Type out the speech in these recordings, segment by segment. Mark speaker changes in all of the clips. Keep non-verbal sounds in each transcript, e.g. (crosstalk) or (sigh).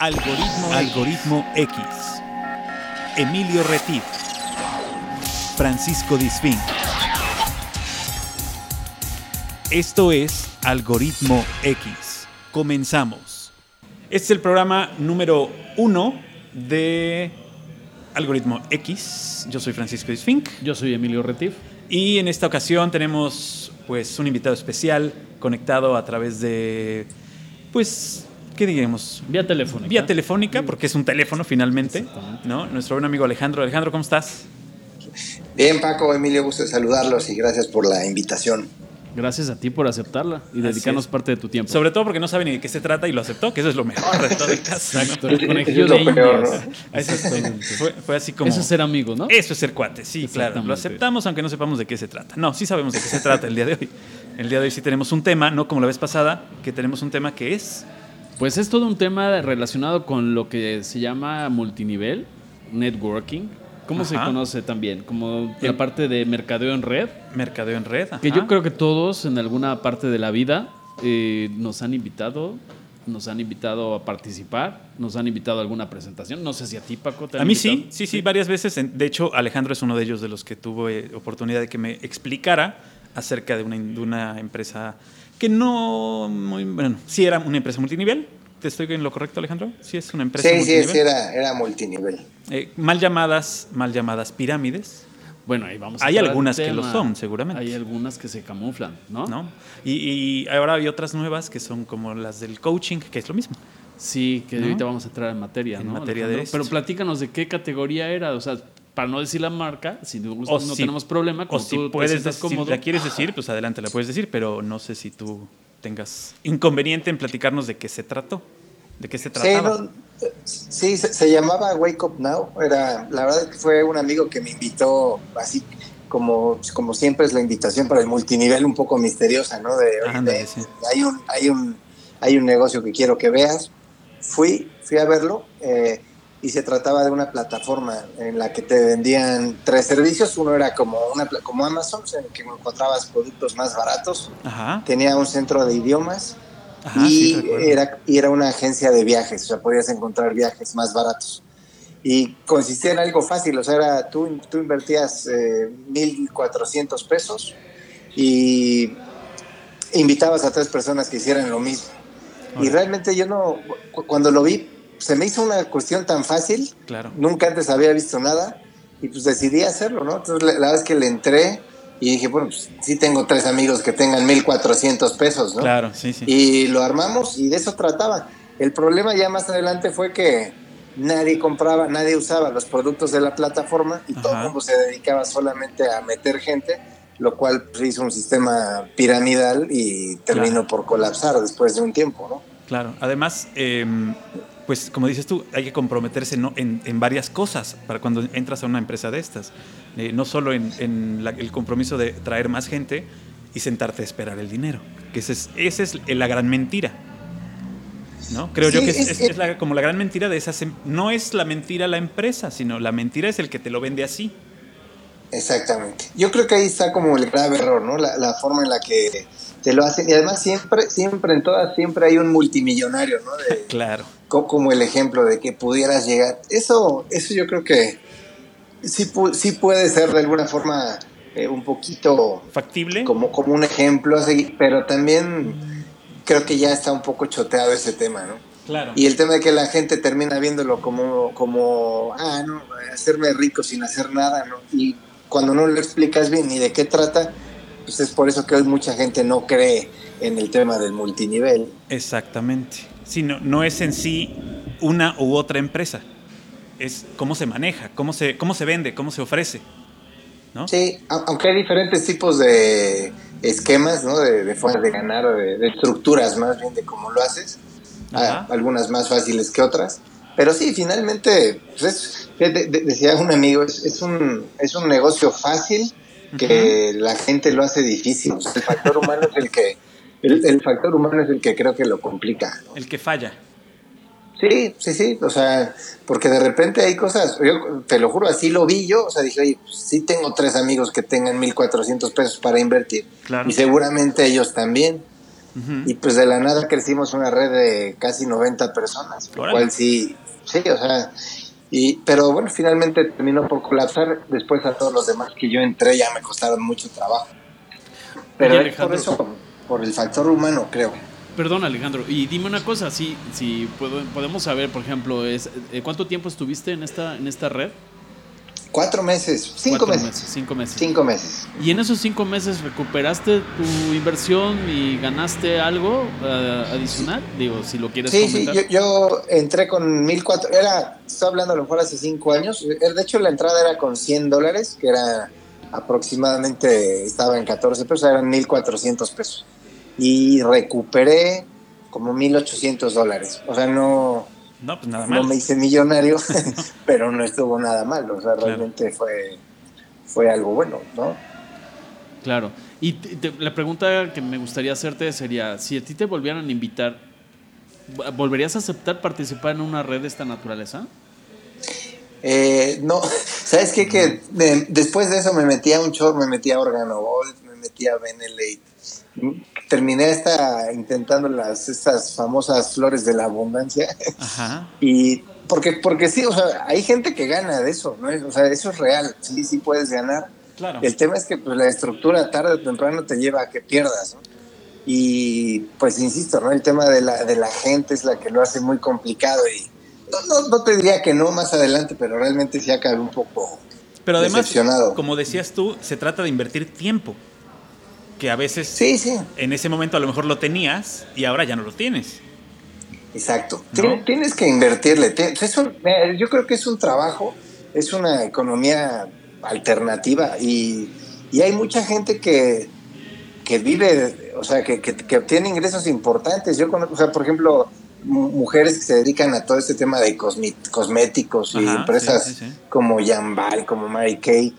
Speaker 1: Algoritmo, Algoritmo X. Emilio Retif. Francisco Disfín. Esto es Algoritmo X. Comenzamos. Este es el programa número uno de Algoritmo X. Yo soy Francisco Disfink.
Speaker 2: Yo soy Emilio Retif.
Speaker 1: Y en esta ocasión tenemos pues un invitado especial conectado a través de pues ¿qué diríamos?
Speaker 2: Vía telefónica.
Speaker 1: Vía telefónica, porque es un teléfono finalmente, ¿no? Nuestro buen amigo Alejandro. Alejandro, ¿cómo estás?
Speaker 3: Bien, Paco, Emilio, gusto de saludarlos y gracias por la invitación.
Speaker 2: Gracias a ti por aceptarla y dedicarnos parte de tu tiempo.
Speaker 1: Sobre todo porque no sabe ni de qué se trata y lo aceptó, que eso es lo mejor de todo el caso.
Speaker 2: Exacto, el conejillo de indias.
Speaker 1: Fue, fue, así como...
Speaker 2: Eso es ser amigo, ¿no?
Speaker 1: Eso es ser cuate, sí, claro. Lo aceptamos aunque no sepamos de qué se trata. No, sí sabemos de qué se trata el día de hoy. El día de hoy sí tenemos un tema, no como la vez pasada, que tenemos un tema que es...
Speaker 2: Pues es todo un tema relacionado con lo que se llama multinivel, networking. ¿Cómo se conoce también? Como la parte de mercadeo en red.
Speaker 1: Mercadeo en red.
Speaker 2: Que yo creo que todos en alguna parte de la vida eh, nos han invitado, nos han invitado a participar, nos han invitado a alguna presentación. No sé si a ti, Paco, te
Speaker 1: A mí sí, sí, sí, varias veces. De hecho, Alejandro es uno de ellos de los que tuvo eh, oportunidad de que me explicara acerca de una, de una empresa que no, muy, bueno, sí era una empresa multinivel. ¿Te estoy en lo correcto, Alejandro? Sí, es una empresa
Speaker 3: sí,
Speaker 1: multinivel.
Speaker 3: Sí, sí, era, era multinivel.
Speaker 1: Eh, mal llamadas, mal llamadas pirámides.
Speaker 2: Bueno, ahí vamos. A
Speaker 1: hay algunas que lo son, seguramente.
Speaker 2: Hay algunas que se camuflan, ¿no?
Speaker 1: ¿No? Y, y, ahora hay otras nuevas que son como las del coaching, que es lo mismo.
Speaker 2: Sí, que ¿no? ahorita vamos a entrar en materia,
Speaker 1: en
Speaker 2: ¿no?
Speaker 1: materia de esto.
Speaker 2: Pero platícanos de qué categoría era, o sea, para no decir la marca, si no, no si, tenemos problema,
Speaker 1: o si puedes decir, si la quieres decir, pues adelante la puedes decir, pero no sé si tú tengas inconveniente en platicarnos de qué se trató, de qué se trataba.
Speaker 3: Sí, no, sí se, se, llamaba Wake Up Now. Era, la verdad que fue un amigo que me invitó así como, como siempre es la invitación para el multinivel un poco misteriosa, ¿no? De, de
Speaker 1: sí.
Speaker 3: hay un, hay un, hay un negocio que quiero que veas. Fui, fui a verlo. Eh, y se trataba de una plataforma en la que te vendían tres servicios. Uno era como, una, como Amazon, en el que encontrabas productos más baratos.
Speaker 1: Ajá.
Speaker 3: Tenía un centro de idiomas
Speaker 1: Ajá,
Speaker 3: y,
Speaker 1: sí,
Speaker 3: era, y era una agencia de viajes, o sea, podías encontrar viajes más baratos. Y consistía en algo fácil, o sea, era, tú, tú invertías eh, 1.400 pesos y invitabas a tres personas que hicieran lo mismo. Y realmente yo no, cuando lo vi, se me hizo una cuestión tan fácil.
Speaker 1: Claro.
Speaker 3: Nunca antes había visto nada y pues decidí hacerlo, ¿no? Entonces la, la vez que le entré y dije, bueno, pues sí tengo tres amigos que tengan 1400 pesos, ¿no?
Speaker 1: Claro, sí, sí.
Speaker 3: Y lo armamos y de eso trataba. El problema ya más adelante fue que nadie compraba, nadie usaba los productos de la plataforma y Ajá. todo el mundo se dedicaba solamente a meter gente, lo cual pues, hizo un sistema piramidal y terminó claro. por colapsar después de un tiempo, ¿no?
Speaker 1: Claro, además, eh, pues como dices tú, hay que comprometerse ¿no? en, en, varias cosas para cuando entras a una empresa de estas. Eh, no solo en, en la, el compromiso de traer más gente y sentarte a esperar el dinero, que esa es, esa es la gran mentira. ¿no? Creo sí, yo que es, es, es la, como la gran mentira de esas. em, No es la mentira la empresa, sino la mentira es el que te lo vende así.
Speaker 3: Exactamente. Yo creo que ahí está como el grave error, ¿no? La, la forma en la que te lo hacen. Y además siempre, siempre en todas, siempre hay un multimillonario, ¿no? De, (laughs)
Speaker 1: claro.
Speaker 3: Como el ejemplo de que pudieras llegar. Eso, eso yo creo que sí, sí puede ser de alguna forma eh, un poquito...
Speaker 1: ¿Factible?
Speaker 3: Como, como un ejemplo, así, pero también creo que ya está un poco choteado ese tema, ¿no?
Speaker 1: Claro.
Speaker 3: Y el tema de que la gente termina viéndolo como, como ah, no, hacerme rico sin hacer nada, ¿no? Y cuando no lo explicas bien ni de qué trata, pues es por eso que hoy mucha gente no cree en el tema del multinivel.
Speaker 1: Exactamente. Sí, no, es en sí una u otra empresa. Es cómo se maneja, cómo se, cómo se vende, cómo se ofrece. ¿no?
Speaker 3: Sí, aunque hay diferentes tipos de esquemas, ¿no? De, de formas de ganar o de, de, estructuras más bien de cómo lo haces. Ah, algunas más fáciles que otras. Pero sí, finalmente, pues es, de, de, decía un amigo, es, es, un, es un negocio fácil que uh -huh. la gente lo hace difícil. O sea, el factor humano es el que el, el, factor humano es el que creo que lo complica. ¿no?
Speaker 1: El que falla.
Speaker 3: Sí, sí, sí, o sea, porque de repente hay cosas, yo te lo juro, así lo vi yo, o sea, dije, oye, pues, sí tengo tres amigos que tengan 1.400 pesos para invertir,
Speaker 1: claro.
Speaker 3: y seguramente ellos también, Y pues de la nada crecimos una red de casi 90 personas, lo cual sí, sí, o sea, y, pero bueno, finalmente terminó por colapsar. Después a todos los demás que yo entré ya me costaron mucho trabajo. Pero es por eso, por el factor humano, creo.
Speaker 2: Perdón, Alejandro. Y dime una cosa, si, si podemos saber, por ejemplo, es, eh, ¿cuánto tiempo estuviste en esta, en esta red?
Speaker 3: Cuatro meses, cinco meses.
Speaker 2: Cinco meses.
Speaker 3: Cinco meses.
Speaker 2: ¿Y en esos cinco meses recuperaste tu inversión y ganaste algo eh, adicional? Digo, si lo quieres
Speaker 3: sí, Sí, yo, yo, entré con mil cuatro, era, estoy hablando a lo mejor hace cinco años, eh, de hecho la entrada era con 100 dólares, que era aproximadamente, estaba en 14 pesos, eran mil cuatrocientos pesos. Y recuperé como mil ochocientos dólares. O sea, no
Speaker 1: no, pues nada mal.
Speaker 3: No me hice millonario, (laughs) (laughs) pero no estuvo nada mal. O sea, realmente fue, fue algo bueno, ¿no?
Speaker 2: Claro. Y la pregunta que me gustaría hacerte sería, si a ti te volvieran a invitar, ¿volverías a aceptar participar en una red de esta naturaleza?
Speaker 3: Eh, no, (laughs) ¿sabes qué? Que después de eso me metí a un show, me metí a Organo me metí a Benelete terminé esta intentando las estas famosas flores de la abundancia. (laughs) y porque porque sí, o sea, hay gente que gana de eso, ¿no? O sea, eso es real, sí, sí puedes ganar. Claro. El tema es que pues, la estructura tarde o temprano te lleva a que pierdas, ¿no? Y pues insisto, ¿no? El tema de la, de la gente es la que lo hace muy complicado y no, no, te diría que no más adelante, pero realmente sí acabé un poco
Speaker 1: pero además, como decías tú, se trata de invertir tiempo que a veces
Speaker 3: sí, sí.
Speaker 1: en ese momento a lo mejor lo tenías y ahora ya no lo tienes.
Speaker 3: Exacto. Tienes que invertirle. yo creo que es un trabajo, es una economía alternativa y, hay mucha gente que, que vive, o sea, que, que, obtiene ingresos importantes. Yo conozco, o sea, por ejemplo, mujeres que se dedican a todo este tema de cosméticos y empresas como Jambal, como Mary Kay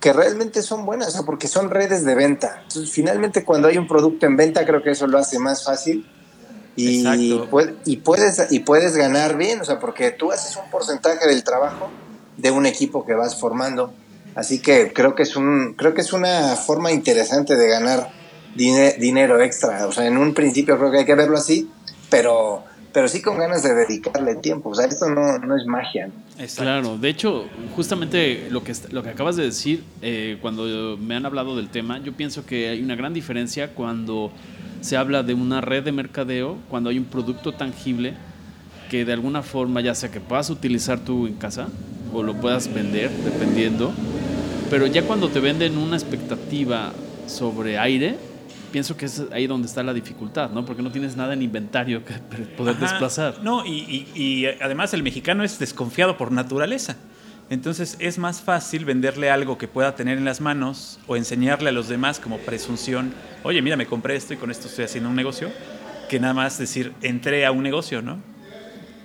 Speaker 3: que realmente son buenas, porque son redes de venta. Entonces, finalmente, cuando hay un producto en venta, creo que eso lo hace más fácil. Y, y, puedes, y puedes ganar bien, o sea, porque tú haces un porcentaje del trabajo de un equipo que vas formando. Así que creo que es, un, creo que es una forma interesante de ganar dinero extra. O sea, en un principio creo que hay que verlo así, pero pero sí con ganas de dedicarle tiempo. O sea, esto no, no es magia.
Speaker 2: Claro, de hecho, justamente lo que, lo que acabas de decir, eh, cuando me han hablado del tema, yo pienso que hay una gran diferencia cuando se habla de una red de mercadeo, cuando hay un producto tangible que de alguna forma, ya sea que puedas utilizar tú en casa o lo puedas vender, dependiendo, pero ya cuando te venden una expectativa sobre aire, pienso que es ahí donde está la dificultad, ¿no? Porque no tienes nada en inventario que (laughs) poder desplazar.
Speaker 1: No, y, además el mexicano es desconfiado por naturaleza. Entonces es más fácil venderle algo que pueda tener en las manos o enseñarle a los demás como presunción, oye, mira, me compré esto y con esto estoy haciendo un negocio, que nada más decir, entré a un negocio, ¿no?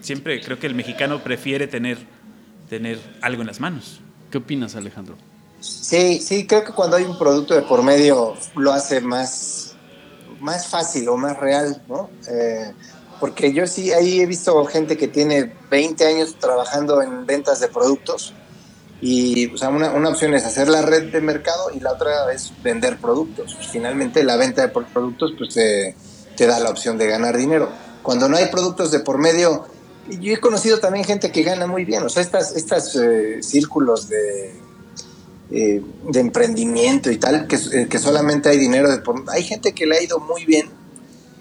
Speaker 1: Siempre creo que el mexicano prefiere tener, tener algo en las manos.
Speaker 2: ¿Qué opinas, Alejandro?
Speaker 3: Sí, sí, creo que cuando hay un producto de por medio lo hace más, más fácil o más real, ¿no? Eh, porque yo sí, ahí he visto gente que tiene 20 años trabajando en ventas de productos y o sea, una, una, opción es hacer la red de mercado y la otra es vender productos. Finalmente la venta de productos pues te, te da la opción de ganar dinero. Cuando no hay productos de por medio, yo he conocido también gente que gana muy bien, o sea, estas, estas eh, círculos de eh, de emprendimiento y tal, que, eh, que solamente hay dinero. De Hay gente que le ha ido muy bien.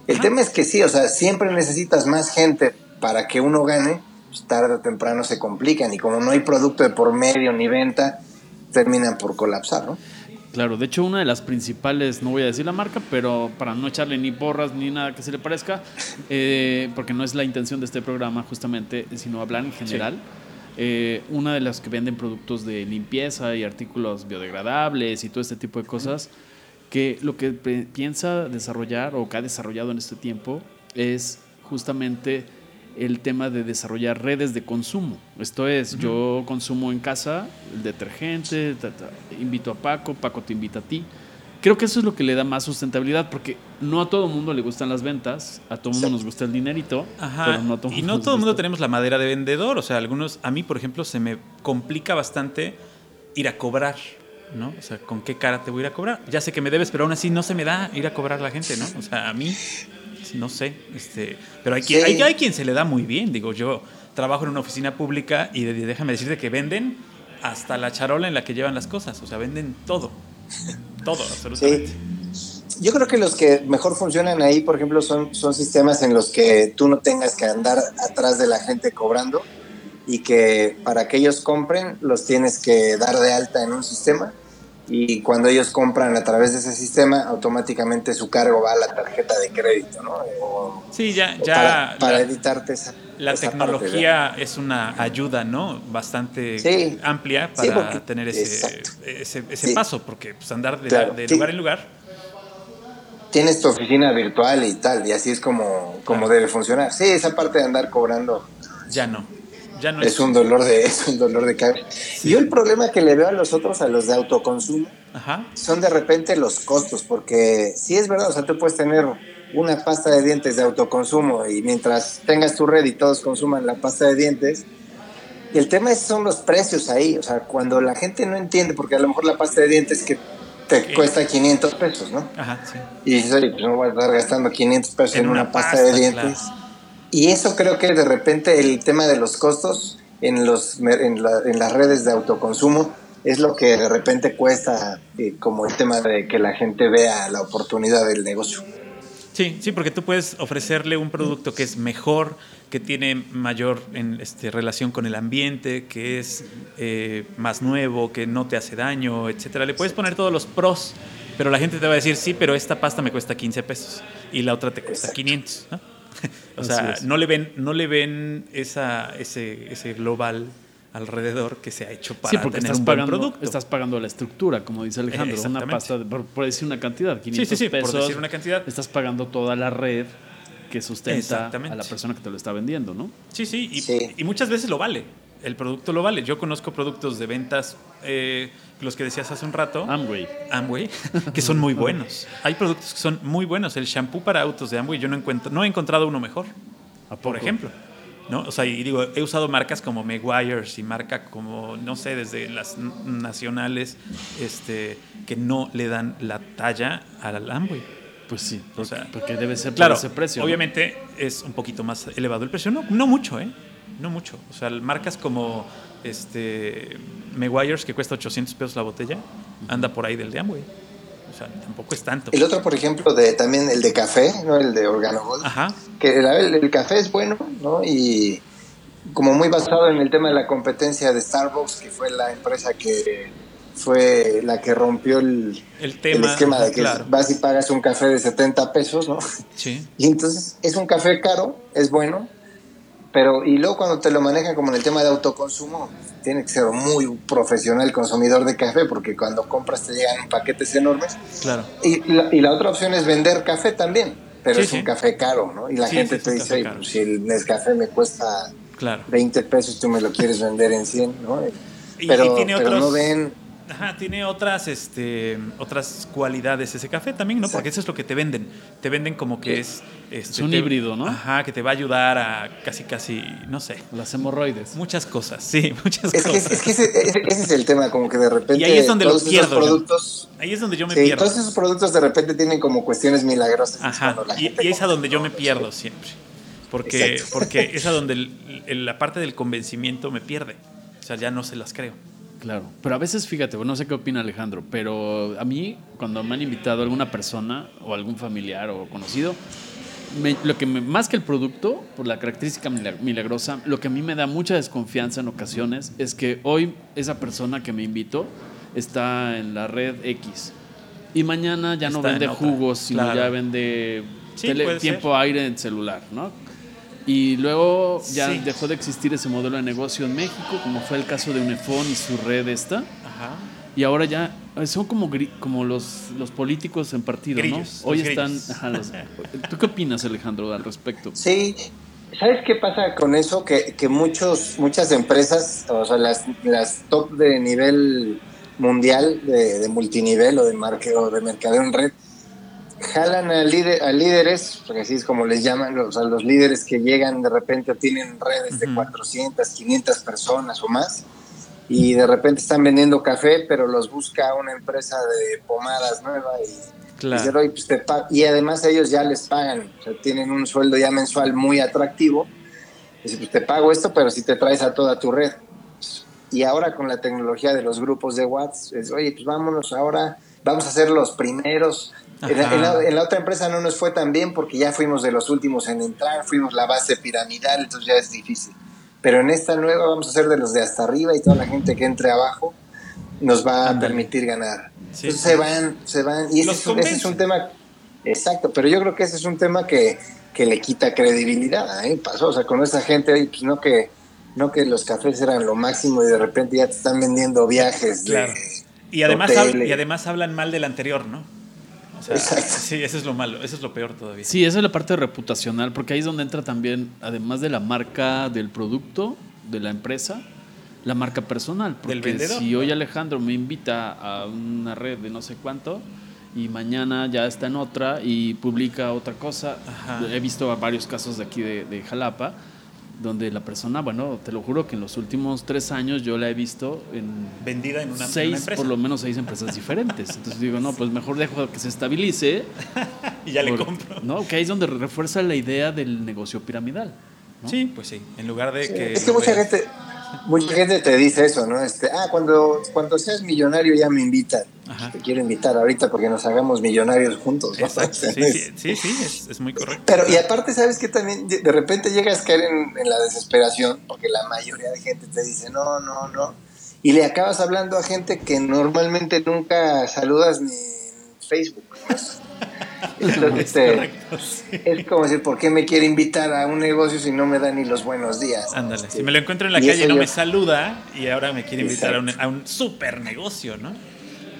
Speaker 3: El tema es que sí, o sea, siempre necesitas más gente para que uno gane, pues tarde o temprano se complican y como no hay producto de por medio ni venta, terminan por colapsar, ¿no?
Speaker 2: Claro, de hecho una de las principales, no voy a decir la marca, pero para no echarle ni porras ni nada que se le parezca, eh, porque no es la intención de este programa justamente, sino hablar en general. Eh, una de las que venden productos de limpieza y artículos biodegradables y todo este tipo de cosas, que lo que piensa desarrollar o que ha desarrollado en este tiempo es justamente el tema de desarrollar redes de consumo. Esto es, yo consumo en casa el detergente, invito a Paco, Paco te invita a ti creo que eso es lo que le da más sustentabilidad, porque no a todo el mundo le gustan las ventas, a todo el mundo nos gusta el dinerito, pero no a todo
Speaker 1: Y no todo el mundo tenemos la madera de vendedor, o sea, algunos, a mí, por ejemplo, se me complica bastante ir a cobrar. ¿no? O sea, ¿con qué cara te voy a ir a cobrar? Ya sé que me debes, pero aún así no se me da ir a cobrar a la gente, ¿no? O sea, a mí, no sé, este, pero hay, quien, hay, quien se le da muy bien, digo, yo trabajo en una oficina pública y déjame decirte que venden hasta la charola en la que llevan las cosas, o sea, venden todo, todo, absolutamente.
Speaker 3: Yo creo que los que mejor funcionan ahí, por ejemplo, son, son sistemas en los que tú no tengas que andar atrás de la gente cobrando y que para que ellos compren los tienes que dar de alta en un sistema y cuando ellos compran a través de ese sistema automáticamente su cargo va a la tarjeta de crédito, ¿no?
Speaker 1: sí, ya, ya
Speaker 3: para, editarte esa
Speaker 1: la tecnología es una ayuda, ¿no? Bastante amplia para tener ese, ese, paso, porque pues, andar de, lugar en lugar.
Speaker 3: Tienes tu oficina virtual y tal, y así es como, como debe funcionar. Sí, esa parte de andar cobrando.
Speaker 1: Ya no
Speaker 3: es, un dolor de (laughs) es un dolor de cabeza. Yo el problema que le veo a los otros, a los de autoconsumo, son de repente los costos, porque si es verdad, o sea, tú puedes tener una pasta de dientes de autoconsumo y mientras tengas tu red y todos consuman la pasta de dientes, el tema es, son los precios ahí, o sea, cuando la gente no entiende, porque a lo mejor la pasta de dientes que te cuesta 500 pesos, ¿no?
Speaker 1: Ajá, sí.
Speaker 3: Y dices, oye, pues no voy a estar gastando 500 pesos en, una, pasta, de dientes. Y eso creo que de repente el tema de los costos en, los, en, las redes de autoconsumo es lo que de repente cuesta eh, como el tema de que la gente vea la oportunidad del negocio.
Speaker 1: Sí, sí, porque tú puedes ofrecerle un producto que es mejor, que tiene mayor en, este, relación con el ambiente, que es eh, más nuevo, que no te hace daño, etcétera. Le puedes poner todos los pros, pero la gente te va a decir, sí, pero esta pasta me cuesta 15 pesos y la otra te cuesta 500. ¿no? O sea, no le ven, no le ven esa, ese, ese global alrededor que se ha hecho para tener estás un
Speaker 2: pagando,
Speaker 1: buen producto.
Speaker 2: Estás pagando la estructura, como dice Alejandro, una pasta, por, decir una cantidad, 500 sí, sí, sí, pesos, por decir
Speaker 1: una cantidad.
Speaker 2: Estás pagando toda la red que sustenta a la persona que te lo está vendiendo, ¿no?
Speaker 1: Sí, sí, y, y muchas veces lo vale. El producto lo vale. Yo conozco productos de ventas eh, los que decías hace un rato.
Speaker 2: Amway.
Speaker 1: Amway, (laughs) que son muy buenos. Hay productos que son muy buenos. El shampoo para autos de Amway, yo no, encuentro, no he encontrado uno mejor. Por ejemplo. ¿no? O sea, y digo, he usado marcas como Meguiar's y marca como, no sé, desde las nacionales, este, que no le dan la talla al Amway.
Speaker 2: Pues sí, o sea, porque debe ser claro, ese precio.
Speaker 1: Obviamente es un poquito más elevado el precio, no, no mucho, ¿eh? No mucho. O sea, marcas como este Meguiar's, que cuesta 800 pesos la botella, anda por ahí del de Amway. O sea, tampoco es tanto.
Speaker 3: El otro, por ejemplo, de también el de café, ¿no? El de Organogold.
Speaker 1: Ajá.
Speaker 3: Que el, el, café es bueno, ¿no? Y como muy basado en el tema de la competencia de Starbucks, que fue la empresa que fue la que rompió el,
Speaker 1: el, tema,
Speaker 3: esquema de que vas y pagas un café de 70 pesos, ¿no?
Speaker 1: Sí.
Speaker 3: Y entonces es un café caro, es bueno, pero, y luego cuando te lo manejan como en el tema de autoconsumo, tiene que ser muy profesional consumidor de café, porque cuando compras te llegan paquetes enormes.
Speaker 1: Claro.
Speaker 3: Y la, y la otra opción es vender café también, pero es un café caro, ¿no? Y la gente te dice, pues, si el Nescafé me cuesta
Speaker 1: claro.
Speaker 3: 20 pesos, tú me lo quieres vender en 100, ¿no? Pero, pero no ven
Speaker 1: Ajá, tiene otras, este, otras cualidades ese café también, ¿no? Porque eso es lo que te venden. Te venden como que es...
Speaker 2: Este, es un híbrido, ¿no?
Speaker 1: Ajá, que te va a ayudar a casi, casi, no sé.
Speaker 2: Las hemorroides.
Speaker 1: Muchas cosas, sí, (laughs) muchas
Speaker 3: es
Speaker 1: cosas.
Speaker 3: Que, es que ese, es el tema, como que de repente...
Speaker 1: Y ahí es donde los pierdo. Productos, ahí es donde yo me sí, pierdo.
Speaker 3: Todos esos productos de repente tienen como cuestiones milagrosas.
Speaker 1: Ajá, y, y es a donde yo me pierdo siempre. Porque, porque es a (laughs) donde la parte del convencimiento me pierde. O sea, ya no se las creo.
Speaker 2: Claro, pero a veces fíjate, no sé qué opina Alejandro, pero a mí cuando me han invitado alguna persona o algún familiar o conocido, lo que más que el producto, por la característica milagrosa, lo que a mí me da mucha desconfianza en ocasiones es que hoy esa persona que me invitó está en la red X y mañana ya no vende jugos, sino ya vende tiempo aire en celular, ¿no? Y luego ya dejó de existir ese modelo de negocio en México, como fue el caso de Unifón y su red esta.
Speaker 1: Ajá.
Speaker 2: Y ahora ya son como, como los, los políticos en partido, ¿no? Hoy están... ¿Tú qué opinas, Alejandro, al respecto?
Speaker 3: Sí, ¿sabes qué pasa con eso? Que, que muchos, muchas empresas, o sea, las, las top de nivel mundial, de, de multinivel o de, marque, o de mercadeo en red, jalan a, líder, a líderes, porque así es como les llaman, o sea, los líderes que llegan de repente tienen redes de 400, 500 personas o más, y de repente están vendiendo café, pero los busca una empresa de pomadas nueva y, claro. y, pues y además ellos ya les pagan, o sea, tienen un sueldo ya mensual muy atractivo. Dice, pues te pago esto, pero si te traes a toda tu red. Y ahora con la tecnología de los grupos de WhatsApp, es, oye, pues vámonos ahora, vamos a ser los primeros. En la, en la, otra empresa no nos fue tan bien porque ya fuimos de los últimos en entrar, fuimos la base piramidal, entonces ya es difícil. Pero en esta nueva vamos a ser de los de hasta arriba y toda la gente que entre abajo nos va a permitir ganar. Entonces se van, se van. Y ese es, un, tema, exacto, pero yo creo que ese es un tema que, que le quita credibilidad. ¿eh? Pasó, o sea, con esa gente, pues no que, no que los cafés eran lo máximo y de repente ya te están vendiendo viajes.
Speaker 1: Claro. y, además y además hablan mal del anterior, ¿no? Sí, eso es lo malo, eso es lo peor todavía.
Speaker 2: Sí, esa es la parte reputacional, porque ahí es donde entra también, además de la marca del producto, de la empresa, la marca personal. Porque del vendedor. Si hoy Alejandro me invita a una red de no sé cuánto y mañana ya está en otra y publica otra cosa, he visto varios casos de aquí de, de Jalapa donde la persona, bueno, te lo juro que en los últimos tres años yo la he visto en
Speaker 1: vendida en una,
Speaker 2: seis,
Speaker 1: empresa.
Speaker 2: por lo menos seis empresas diferentes. Entonces digo, no, pues mejor dejo que se estabilice (laughs)
Speaker 1: y ya le compro.
Speaker 2: No, que ahí es donde refuerza la idea del negocio piramidal.
Speaker 1: Sí, pues sí. En lugar de que.
Speaker 3: Es que mucha gente, Mucha gente te dice eso, ¿no? Este, ah, cuando, cuando seas millonario ya me invitan. Te quiero invitar ahorita porque nos hagamos millonarios juntos. ¿no?
Speaker 1: Sí, sí, sí, es, muy correcto.
Speaker 3: Pero, y aparte, ¿sabes que También de repente llegas a caer en, la desesperación porque la mayoría de gente te dice, no, no, no. Y le acabas hablando a gente que normalmente nunca saludas ni en Facebook. (laughs) Este, es como decir, ¿por qué me quiere invitar a un negocio si no me da ni los buenos días?
Speaker 1: Ándale, si me lo encuentro en la calle no me saluda y ahora me quiere invitar a un, a un, super negocio, ¿no?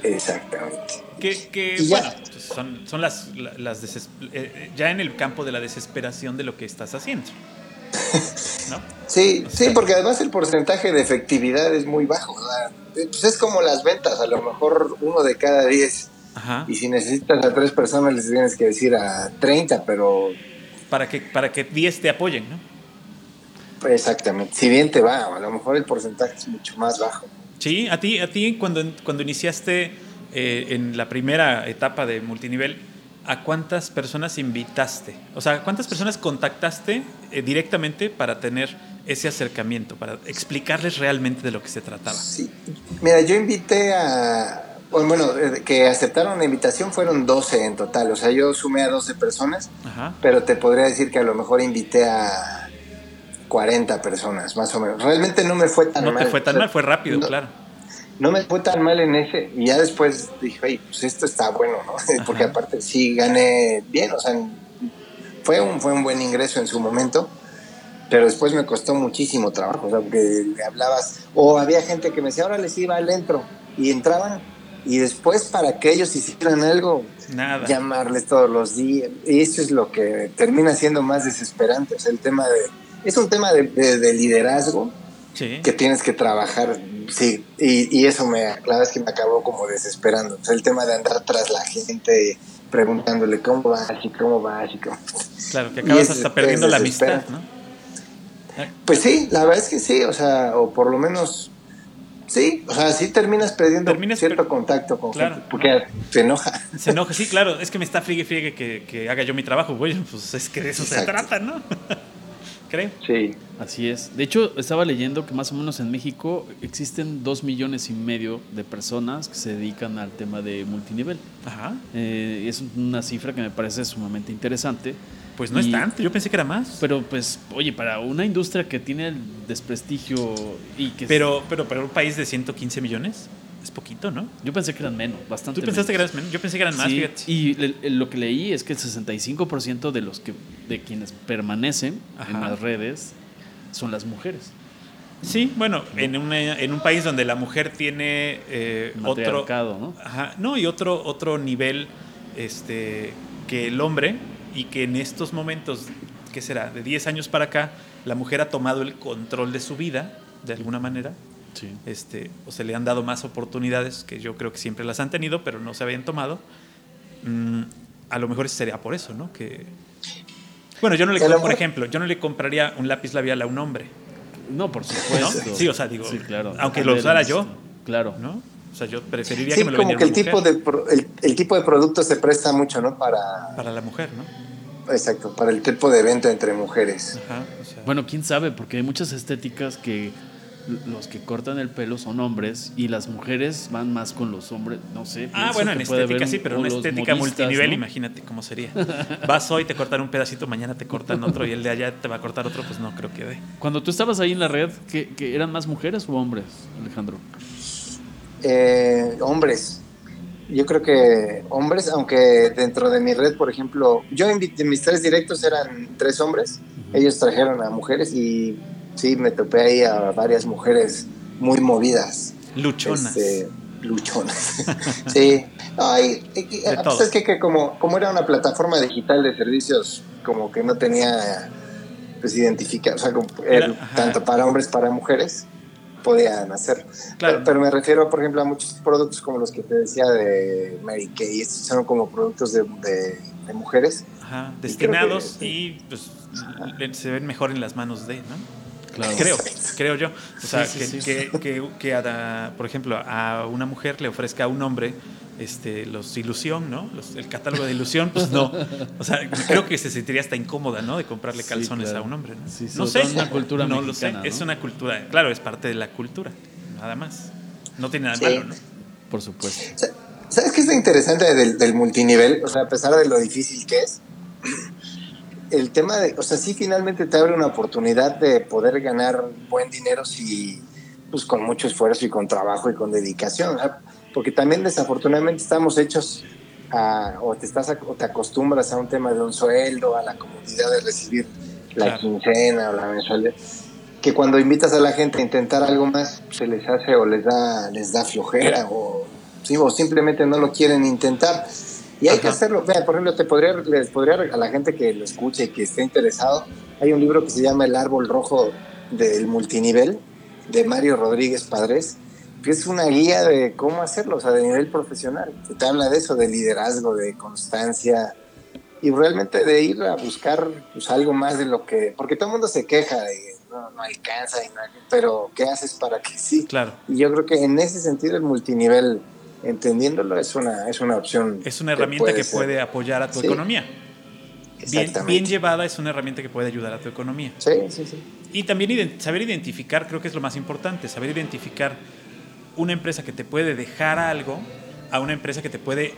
Speaker 3: Exactamente.
Speaker 1: Que, bueno, pues son, son las, las eh, ya en el campo de la desesperación de lo que estás haciendo.
Speaker 3: ¿no? (laughs) sí, sí, porque además el porcentaje de efectividad es muy bajo. Pues es como las ventas, a lo mejor uno de cada diez y si necesitas a tres personas, les tienes que decir a 30, pero...
Speaker 1: Para que, para que 10 te apoyen, ¿no?
Speaker 3: Exactamente. Si bien te va, a lo mejor el porcentaje es mucho más bajo.
Speaker 1: Sí, a ti, a ti cuando, cuando iniciaste eh, en la primera etapa de multinivel, ¿a cuántas personas invitaste? O sea, ¿cuántas personas contactaste eh, directamente para tener ese acercamiento, para explicarles realmente de lo que se trataba?
Speaker 3: Sí, mira, yo invité a, bueno, eh, que aceptaron la invitación fueron 12 en total, o sea, yo sumé a 12 personas, pero te podría decir que a lo mejor invité a 40 personas, más o menos. Realmente no me fue tan mal.
Speaker 1: No te fue tan mal, fue rápido, claro.
Speaker 3: No me fue tan mal en ese, y ya después dije, pues esto está bueno, ¿no? (laughs) Porque aparte sí gané bien, o sea, fue un, fue un buen ingreso en su momento, pero después me costó muchísimo trabajo, o sea, porque hablabas, o había gente que me decía, ahora les iba al entro, y entraban y después para que ellos hicieran algo, Nada. llamarles todos los días. Y eso es lo que termina siendo más desesperante. O sea, el tema de. Es un tema de, liderazgo que tienes que trabajar. Sí, y, y, eso me, la verdad es que me acabó como desesperando. O sea, el tema de andar tras la gente preguntándole cómo vas y cómo vas y cómo.
Speaker 1: Claro, que acabas hasta perdiendo la amistad, ¿no?
Speaker 3: Pues sí, la verdad es que sí, o sea, o por lo menos Sí, o sea, sí terminas perdiendo cierto contacto con gente porque se enoja.
Speaker 1: Se enoja, sí, claro. Es que me está friegue, friegue que, que haga yo mi trabajo. Bueno, pues es que de eso se trata, ¿no? (laughs) Creo.
Speaker 3: Sí.
Speaker 2: Así es. De hecho, estaba leyendo que más o menos en México existen dos millones y medio de personas que se dedican al tema de multinivel. Ajá. Eh, es una cifra que me parece sumamente interesante
Speaker 1: pues no es tanto, yo pensé que era más.
Speaker 2: Pero pues, oye, para una industria que tiene el desprestigio y que...
Speaker 1: Pero, pero para un país de 115 millones, es poquito, ¿no?
Speaker 2: Yo pensé que eran menos, bastante
Speaker 1: ¿Tú pensaste que eran menos? Yo pensé que eran más,
Speaker 2: Y lo que leí es que el 65% de los que de quienes permanecen en las redes son las mujeres.
Speaker 1: Sí, bueno, en, en un país donde la mujer tiene eh, otro...
Speaker 2: ¿no?
Speaker 1: Ajá, no, y otro, otro nivel este, que el hombre y que en estos momentos, ¿qué será? De 10 años para acá, la mujer ha tomado el control de su vida, de alguna manera. Sí. Este, o se le han dado más oportunidades, que yo creo que siempre las han tenido, pero no se habían tomado. Mm, a lo mejor sería por eso, ¿no? Que, bueno, yo no le, por ejemplo, yo no le compraría un lápiz labial a un hombre.
Speaker 2: No, por supuesto.
Speaker 1: Sí, o sea, digo,
Speaker 2: Sí, claro.
Speaker 1: aunque lo usara yo,
Speaker 2: Claro.
Speaker 1: ¿no? O sea, yo preferiría
Speaker 3: Sí,
Speaker 1: que me lo
Speaker 3: como que el tipo, de, pro- el, el tipo de producto se presta mucho, ¿no? Para,
Speaker 1: Para la mujer, ¿no?
Speaker 3: exacto, para el tipo de venta entre mujeres.
Speaker 1: Ajá, o sea,
Speaker 2: Bueno, quién sabe, porque hay muchas estéticas que los que cortan el pelo son hombres y las mujeres van más con los hombres, no sé.
Speaker 1: Ah, bueno, en
Speaker 2: que
Speaker 1: estética
Speaker 2: haber
Speaker 1: sí, pero una estética
Speaker 2: modistas,
Speaker 1: multinivel,
Speaker 2: ¿no?
Speaker 1: imagínate cómo sería. (laughs) Vas hoy, te cortan un pedacito, mañana te cortan otro y el de allá te va a cortar otro, pues no creo que dé.
Speaker 2: Cuando tú estabas ahí en la red, ¿qué, qué eran más mujeres o hombres, Alejandro?
Speaker 3: Eh, hombres. Yo creo que hombres, aunque dentro de mi red, por ejemplo, yo de mis tres directos eran tres hombres, ellos trajeron a mujeres y sí, me topé ahí a varias mujeres muy movidas.
Speaker 1: Luchonas.
Speaker 3: Este, luchonas. (laughs) sí. No, hay- hay-
Speaker 1: De
Speaker 3: pues es que, que como, como era una plataforma digital de servicios, como que no tenía pues identificar, o sea, como tanto para hombres para mujeres podían hacerlo.
Speaker 1: Claro.
Speaker 3: Pero, pero me refiero, por ejemplo, a muchos productos como los que te decía de Mary Kay, estos son como productos de, de- de mujeres.
Speaker 1: Ajá, destinados
Speaker 3: que-
Speaker 1: y pues se ven mejor en las manos de, ¿no?
Speaker 2: Claro.
Speaker 1: Creo, creo yo. O sea,
Speaker 2: Sí,
Speaker 1: que,
Speaker 2: sí,
Speaker 1: que- que- que a por ejemplo, a una mujer le ofrezca a un hombre este, los ilusión, ¿no? Los- el catálogo de ilusión, pues no. O sea, creo que se sentiría hasta incómoda, ¿no? De comprarle
Speaker 2: Sí,
Speaker 1: calzones
Speaker 2: claro.
Speaker 1: a un hombre, ¿no?
Speaker 2: Sí,
Speaker 1: no sé.
Speaker 2: en una cultura
Speaker 1: no
Speaker 2: mexicana,
Speaker 1: lo sé. Es
Speaker 2: ¿no?
Speaker 1: una cultura, claro, es parte de la cultura, nada más. No tiene nada de
Speaker 3: Sí.
Speaker 1: malo, ¿no?
Speaker 2: Por supuesto.
Speaker 3: Sa- ¿Sabes qué es lo interesante del, del multinivel? O sea, a pesar de lo difícil que es, el tema de, o sea, sí finalmente te abre una oportunidad de poder ganar buen dinero si, pues con mucho esfuerzo y con trabajo y con dedicación, ¿verdad? porque también desafortunadamente estamos hechos a, o te estás, a- o te acostumbras a un tema de un sueldo, a la comodidad de recibir la
Speaker 1: Claro.
Speaker 3: quincena o la mensualidad, que cuando invitas a la gente a intentar algo más, se les hace o les da, les da flojera o, sí, o simplemente no lo quieren intentar. Y hay que
Speaker 1: Ajá.
Speaker 3: hacerlo. Vea, por ejemplo, te podría, les podría, a la gente que lo escuche y que esté interesado, hay un libro que se llama El árbol rojo del multinivel, de Mario Rodríguez Padres, que es una guía de cómo hacerlo, o sea, de nivel profesional. Que te habla de eso, de liderazgo, de constancia y realmente de ir a buscar pues, algo más de lo que. Porque todo el mundo se queja de no, no alcanza, y no- pero ¿qué haces para que sí?
Speaker 1: Claro.
Speaker 3: Y yo creo que en ese sentido el multinivel, entendiéndolo, es una, es una opción.
Speaker 1: Es una herramienta que
Speaker 3: ser.
Speaker 1: puede apoyar a tu
Speaker 3: Sí.
Speaker 1: economía. Bien,
Speaker 3: Exactamente.
Speaker 1: bien llevada es una herramienta que puede ayudar a tu economía.
Speaker 3: Sí, sí, sí.
Speaker 1: Y también ident- saber identificar, creo que es lo más importante, saber identificar una empresa que te puede dejar algo a una empresa que te puede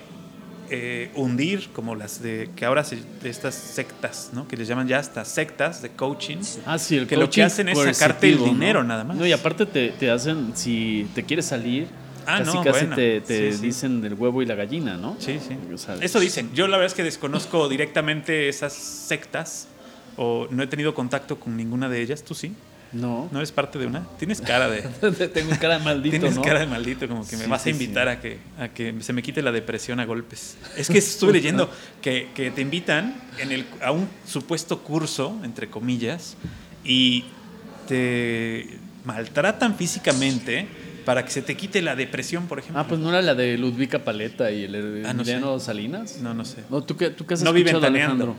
Speaker 1: eh, hundir, como las de que ahora se, de estas sectas, ¿no? Que les llaman ya hasta sectas de coaching.
Speaker 2: Ah, sí, el
Speaker 1: Que lo que
Speaker 2: coaching
Speaker 1: hacen es sacarte el
Speaker 2: coercitivo, ¿no?
Speaker 1: dinero nada más.
Speaker 2: No, y aparte te, te hacen, si te quieres salir,
Speaker 1: Ah,
Speaker 2: casi
Speaker 1: no,
Speaker 2: casi
Speaker 1: bueno.
Speaker 2: te, te
Speaker 1: Sí, sí.
Speaker 2: dicen el huevo y la gallina, ¿no?
Speaker 1: Sí, sí.
Speaker 2: O sea,
Speaker 1: Eso dicen. Yo la verdad es que desconozco (laughs) directamente esas sectas o no he tenido contacto con ninguna de ellas. ¿Tú sí?
Speaker 2: No.
Speaker 1: ¿No eres parte de una? Tienes cara de... (laughs)
Speaker 2: Tengo cara de maldito,
Speaker 1: Tienes
Speaker 2: ¿no?
Speaker 1: cara de maldito, como que me vas a invitar a, que, a que se me quite la depresión a golpes. Es que estuve (laughs) leyendo que, que te invitan en el, a un supuesto curso, entre comillas, y te maltratan físicamente para que se te quite la depresión, por ejemplo.
Speaker 2: Ah, pues no era la de Ludvika Paleta y el
Speaker 1: Ah, no sé.
Speaker 2: Emiliano Salinas.
Speaker 1: No, no sé.
Speaker 2: No, ¿tú qué, tú qué has
Speaker 1: No.
Speaker 2: Alejandro?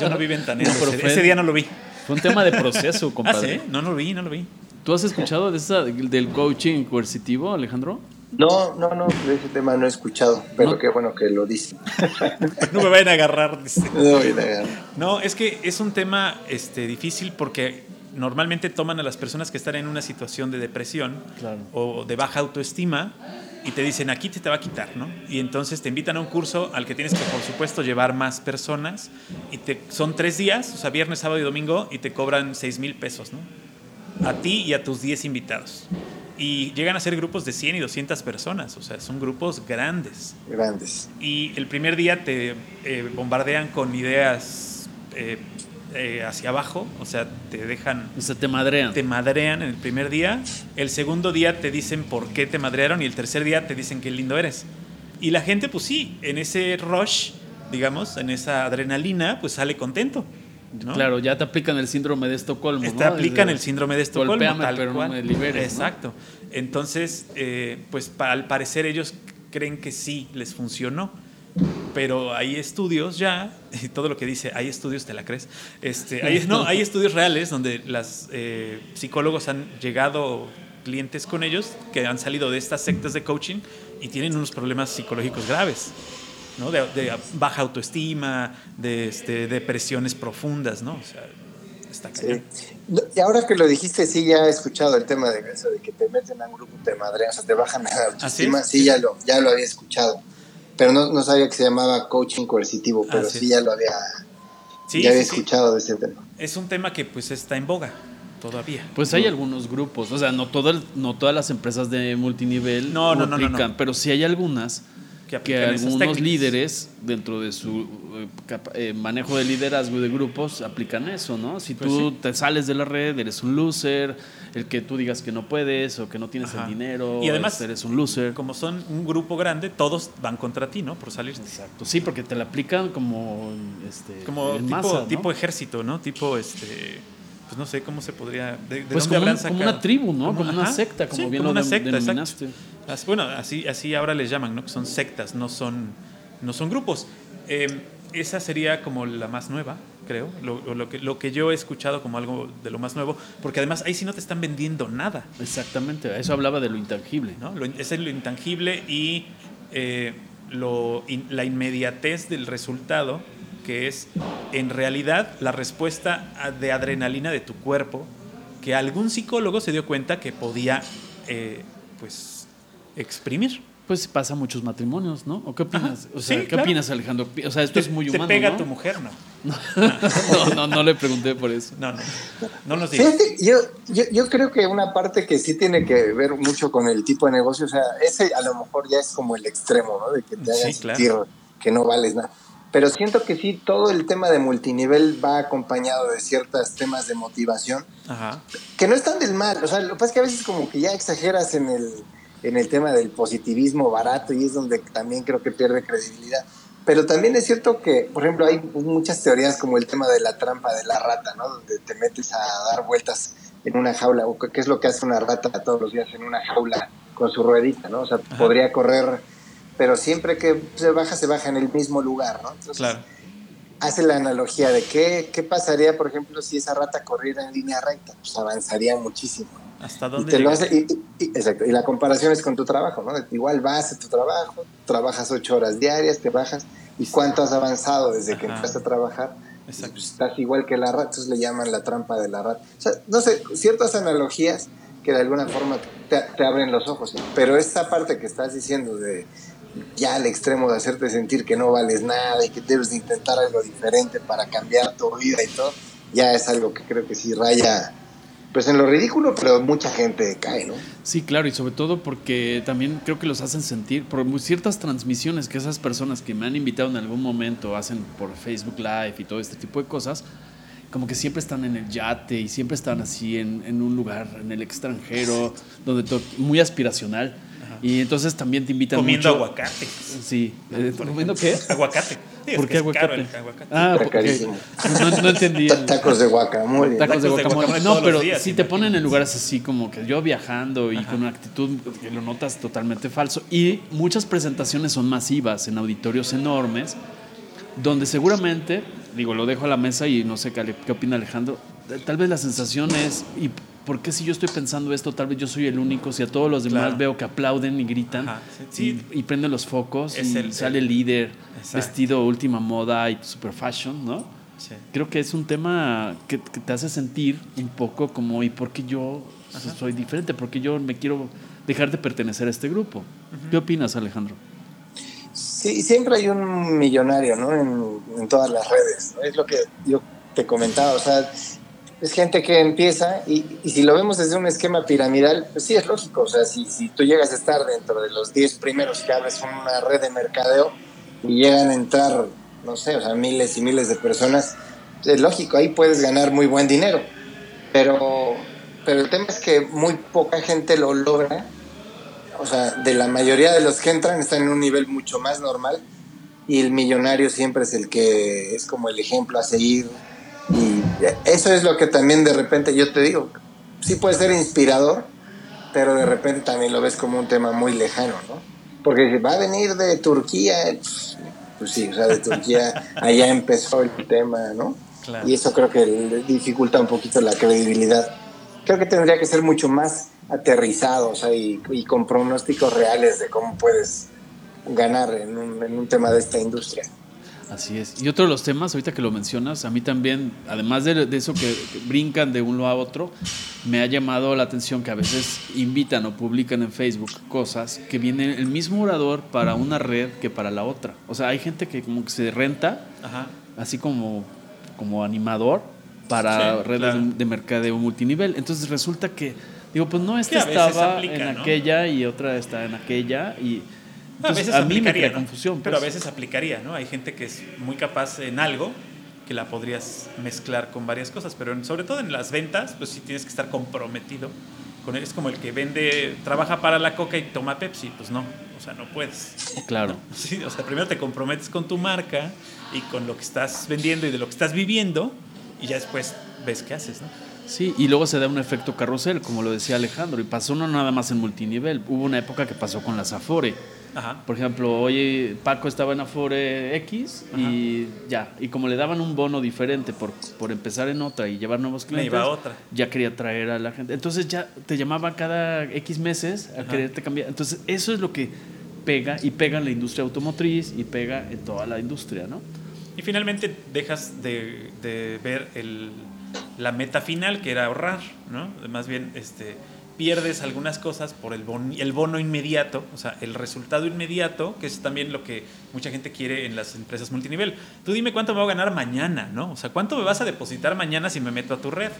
Speaker 1: Yo no vi ventaneando. (laughs)
Speaker 2: No,
Speaker 1: ese, día no lo vi.
Speaker 2: Fue un tema de proceso, (laughs)
Speaker 1: Ah,
Speaker 2: compadre.
Speaker 1: sí, no, no lo vi, no lo vi.
Speaker 2: ¿Tú has escuchado de esa, del coaching coercitivo, Alejandro?
Speaker 3: No, no, no, de ese tema no he escuchado, pero
Speaker 2: No.
Speaker 3: qué bueno que lo dice. (laughs)
Speaker 1: No me vayan a agarrar. dice.
Speaker 3: No, voy a negar.
Speaker 1: No, es que es un tema este, difícil porque normalmente toman a las personas que están en una situación de depresión
Speaker 2: Claro.
Speaker 1: o de baja autoestima y te dicen aquí te, te va a quitar, ¿no? Y entonces te invitan a un curso al que tienes que, por supuesto, llevar más personas y te, son tres días, o sea, viernes, sábado y domingo, y te cobran seis mil pesos, ¿no? A ti y a tus 10 invitados. Y llegan a ser grupos de 100 y 200 personas, o sea, son grupos grandes
Speaker 3: Grandes.
Speaker 1: y el primer día te eh, bombardean con ideas eh, eh, hacia abajo, o sea, te dejan,
Speaker 2: O sea, te madrean.
Speaker 1: te madrean en el primer día, el segundo día te dicen por qué te madrearon y el tercer día te dicen qué lindo eres. Y la gente, pues sí, en ese rush, digamos, en esa adrenalina, pues sale contento. ¿no?
Speaker 2: Claro, ya te aplican el síndrome de Estocolmo.
Speaker 1: Te
Speaker 2: ¿no?
Speaker 1: aplican el síndrome de Estocolmo,
Speaker 2: Golpéame,
Speaker 1: tal
Speaker 2: pero no
Speaker 1: cual.
Speaker 2: me liberes, ¿no?
Speaker 1: Exacto. Entonces, eh, pues pa- al parecer ellos creen que sí les funcionó. Pero hay estudios ya, (laughs) y todo lo que dice, hay estudios, te la crees. Este, hay, (laughs) no, hay estudios reales donde los eh, psicólogos han llegado clientes con ellos que han salido de estas sectas de coaching y tienen unos problemas psicológicos graves. ¿no? De, baja autoestima, de este, depresiones profundas, ¿no? O sea, está
Speaker 3: Y ahora que lo dijiste, sí, ya he escuchado el tema de eso, de que te meten a un grupo de madre, o sea, te bajan la ¿Ah, autoestima, sí? ya, lo, ya lo había escuchado. Pero no, no sabía que se llamaba coaching coercitivo, pero sí, ya lo había, ya había escuchado de ese tema.
Speaker 1: Es un tema que pues está en boga todavía.
Speaker 2: Pues hay algunos grupos, o sea, no, todo no todas las empresas de multinivel
Speaker 1: no, no, no,
Speaker 2: pero sí hay algunas que, algunos líderes dentro de su eh, eh, manejo de liderazgo y de grupos aplican eso, ¿no? Si pues tú te sales de la red, eres un loser, el que tú digas que no puedes o que no tienes el dinero,
Speaker 1: y además
Speaker 2: eres un loser.
Speaker 1: Como son un grupo grande, todos van contra ti, ¿no? Por salir.
Speaker 2: Exacto. Sí, porque te la aplican como este
Speaker 1: como tipo, tipo ejército, ¿no? Tipo este pues no sé cómo se podría. ¿De,
Speaker 2: pues como, una tribu, ¿no? Como, una secta, como bien una secta, denominaste.
Speaker 1: bueno, así, así ahora les llaman, ¿no? Que son sectas, no son, no son grupos. Em, esa sería como la más nueva, creo, lo, lo, que, lo que yo he escuchado como algo de lo más nuevo, porque además ahí sí no te están vendiendo nada.
Speaker 2: Exactamente, eso hablaba de lo intangible.
Speaker 1: ¿no? Lo, es lo intangible y eh, lo, la inmediatez del resultado que es en realidad la respuesta de adrenalina de tu cuerpo, que algún psicólogo se dio cuenta que podía eh, pues exprimir.
Speaker 2: Pues pasa muchos matrimonios, ¿no? ¿O qué opinas? o sea, ¿qué opinas, Alejandro? O sea, esto es muy humano.
Speaker 1: Te pega
Speaker 2: a
Speaker 1: tu mujer, (laughs) ¿no?
Speaker 2: No, no, no, le pregunté por eso.
Speaker 1: No, no. No nos digas.
Speaker 3: Yo, yo, yo, creo que una parte que sí tiene que ver mucho con el tipo de negocio, o sea, ese a lo mejor ya es como el extremo, ¿no? De que te hagas sentir que no vales nada pero siento que sí, todo el tema de multinivel va acompañado de ciertos temas de motivación, que no están del mal, o sea, lo que pasa es que a veces como que ya exageras en el, en el tema del positivismo barato y es donde también creo que pierde credibilidad. Pero también es cierto que, por ejemplo, hay muchas teorías como el tema de la trampa de la rata, ¿no? Donde te metes a dar vueltas en una jaula, o qué es lo que hace una rata todos los días en una jaula con su ruedita, ¿no? O sea, podría correr pero siempre que se baja, se baja en el mismo lugar, ¿no? Entonces, claro. hace la analogía de qué, qué pasaría, por ejemplo, si esa rata corriera en línea recta, pues avanzaría muchísimo.
Speaker 1: ¿Hasta dónde?
Speaker 3: Y, exacto, y la comparación es con tu trabajo, ¿no? Igual vas a tu trabajo, trabajas ocho horas diarias, te bajas, ¿y cuánto has avanzado desde que empezaste a trabajar? Exacto. Pues, estás igual que la rata, entonces le llaman la trampa de la rata. O sea, no sé, ciertas analogías que de alguna forma te, te abren los ojos, pero esta parte que estás diciendo de ya al extremo de hacerte sentir que no vales nada y que debes de intentar algo diferente para cambiar tu vida y todo, ya es algo que creo que sí raya pues en lo ridículo, pero mucha gente cae, ¿no?
Speaker 2: Sí, claro, y sobre todo porque también creo que los hacen sentir por ciertas transmisiones que esas personas que me han invitado en algún momento hacen por Facebook Live y todo este tipo de cosas, como que siempre están en el yate y siempre están así en, en un lugar en el extranjero, donde muy aspiracional. Y entonces también te invitan
Speaker 1: Comiendo aguacate.
Speaker 2: Sí. Eh, ¿Comiendo qué?
Speaker 1: Aguacate.
Speaker 2: ¿Por qué aguacate?
Speaker 3: Ah, porque
Speaker 2: no, no entendí.
Speaker 3: Tacos de guacamole.
Speaker 2: Tacos, de guacamole. No, pero si te ponen en lugares así como que yo viajando y con una actitud que lo notas totalmente falso. Y muchas presentaciones son masivas en auditorios enormes, donde seguramente, digo, lo dejo a la mesa y no sé qué, qué opina Alejandro, tal vez la sensación es, y ¿por qué si yo estoy pensando esto, tal vez yo soy el único, si a todos los demás veo que aplauden y gritan Y, prenden los focos y sale el líder vestido última moda y super fashion, ¿no? Creo que es un tema que, te hace sentir un poco como, ¿y por qué yo soy diferente? ¿Por qué yo me quiero dejar de pertenecer a este grupo? ¿Qué opinas, Alejandro?
Speaker 3: Sí, siempre hay un millonario, ¿no? En, en todas las redes. Es lo que yo te comentaba, o sea, es gente que empieza y, si lo vemos desde un esquema piramidal, pues sí es lógico, o sea, si, si tú llegas a estar dentro de los 10 primeros que abres una red de mercadeo y llegan a entrar, no sé, o sea, miles y miles de personas, es lógico, ahí puedes ganar muy buen dinero, pero, pero el tema es que muy poca gente lo logra, o sea, de la mayoría de los que entran están en un nivel mucho más normal y el millonario siempre es el que es como el ejemplo a seguir y eso es lo que también de repente yo te digo, sí puede ser inspirador, pero de repente también lo ves como un tema muy lejano, ¿no? Porque va a venir de Turquía, pues sí, o sea, de Turquía (laughs) allá empezó el tema, ¿no? Y eso creo que dificulta un poquito la credibilidad. Creo que tendría que ser mucho más aterrizado, o sea, y, con pronósticos reales de cómo puedes ganar en un, en un tema de esta industria.
Speaker 2: Así es. Y otro de los temas, ahorita que lo mencionas, a mí también, además de, eso que brincan de uno a otro, me ha llamado la atención que a veces invitan o publican en Facebook cosas que viene el mismo orador para una red que para la otra. O sea, hay gente que como que se renta, así como, como animador, para redes de mercadeo multinivel. Entonces resulta que, digo, pues no, esta estaba en aquella y otra está en aquella y
Speaker 1: a, veces mí me crea confusión. Pero a pues. veces aplicaría, ¿no? Hay gente que es muy capaz en algo que la podrías mezclar con varias cosas, pero sobre todo en las ventas, pues sí tienes que estar comprometido. Con, es como el que vende, trabaja para la coca y toma Pepsi, pues no, o sea, no puedes.
Speaker 2: Claro. (laughs)
Speaker 1: Sí, o sea, primero te comprometes con tu marca y con lo que estás vendiendo y de lo que estás viviendo y ya después ves qué haces, ¿no?
Speaker 2: Sí, y luego se da un efecto carrusel, como lo decía Alejandro, y pasó no nada más en multinivel, hubo una época que pasó con las Afore por ejemplo, hoy Paco estaba en Afore X y ya, y como le daban un bono diferente por, por empezar en otra y llevar nuevos clientes, ya quería traer a la gente. Entonces ya te llamaba cada X meses a quererte cambiar. Entonces eso es lo que pega y pega en la industria automotriz y pega en toda la industria, ¿no?
Speaker 1: Y finalmente dejas de, de ver el, la meta final, que era ahorrar, ¿no? Más bien, este pierdes algunas cosas por el, el bono inmediato, o sea, el resultado inmediato, que es también lo que mucha gente quiere en las empresas multinivel. Tú dime cuánto me voy a ganar mañana, ¿no? O sea, cuánto me vas a depositar mañana si me meto a tu red,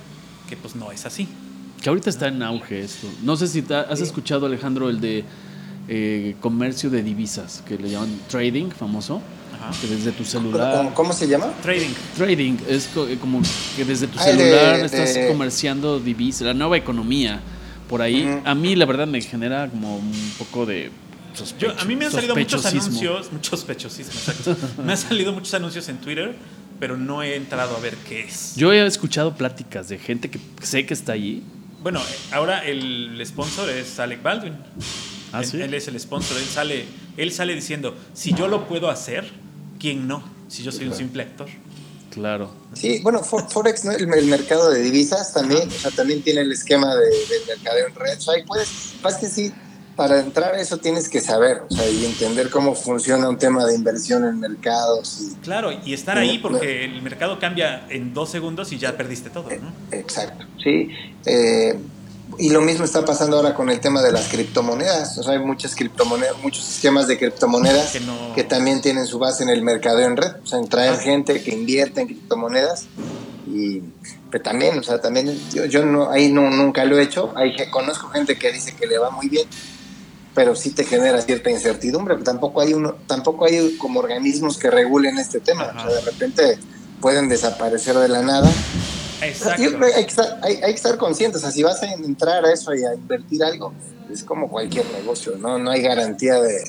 Speaker 1: que pues no es así.
Speaker 2: Que ahorita está en auge esto. No sé si has escuchado, Alejandro, el de eh, comercio de divisas, que le llaman trading, famoso. Que desde tu celular.
Speaker 3: ¿Cómo, se llama?
Speaker 1: Trading.
Speaker 2: Trading. Es eh, como que desde tu ah, celular estás comerciando divisas, la nueva economía por ahí. A mí, la verdad, me genera como un poco de
Speaker 1: Yo, a mí me han salido muchos anuncios, muchos sospechosismo, exacto. me han salido muchos anuncios en Twitter, pero no he entrado a ver qué es.
Speaker 2: Yo he escuchado pláticas de gente que sé que está allí.
Speaker 1: Bueno, ahora el sponsor es Alec Baldwin.
Speaker 2: ¿Ah,
Speaker 1: él,
Speaker 2: sí?
Speaker 1: él es el sponsor. Él sale, él sale diciendo: si yo lo puedo hacer, ¿quién no? Si yo soy un simple actor.
Speaker 2: Claro.
Speaker 3: Sí, bueno, Forex, ¿no? el, mercado de divisas también, o sea, también tiene el esquema de, del mercadeo en red. O sea, ahí puedes, más que sí, para entrar a eso tienes que saber, o sea, y entender cómo funciona un tema de inversión en mercados. Y,
Speaker 1: claro, y estar ahí porque el mercado cambia en dos segundos y ya perdiste todo, ¿no?
Speaker 3: Exacto, sí. Eh, y lo mismo está pasando ahora con el tema de las criptomonedas. O sea, hay muchas criptomonedas, muchos esquemas de criptomonedas que, también tienen su base en el mercado en red. O sea, en traer ah. gente que invierte en criptomonedas. Y pero también, o sea, también yo, yo no, ahí no, nunca lo he hecho. Hay, conozco gente que dice que le va muy bien, pero sí te genera cierta incertidumbre. Tampoco hay uno, tampoco hay como organismos que regulen este tema. O sea, de repente pueden desaparecer de la nada Exacto. hay, que estar, conscientes, o sea, si vas a entrar a eso y a invertir algo, es como cualquier negocio, ¿no? No hay garantía de,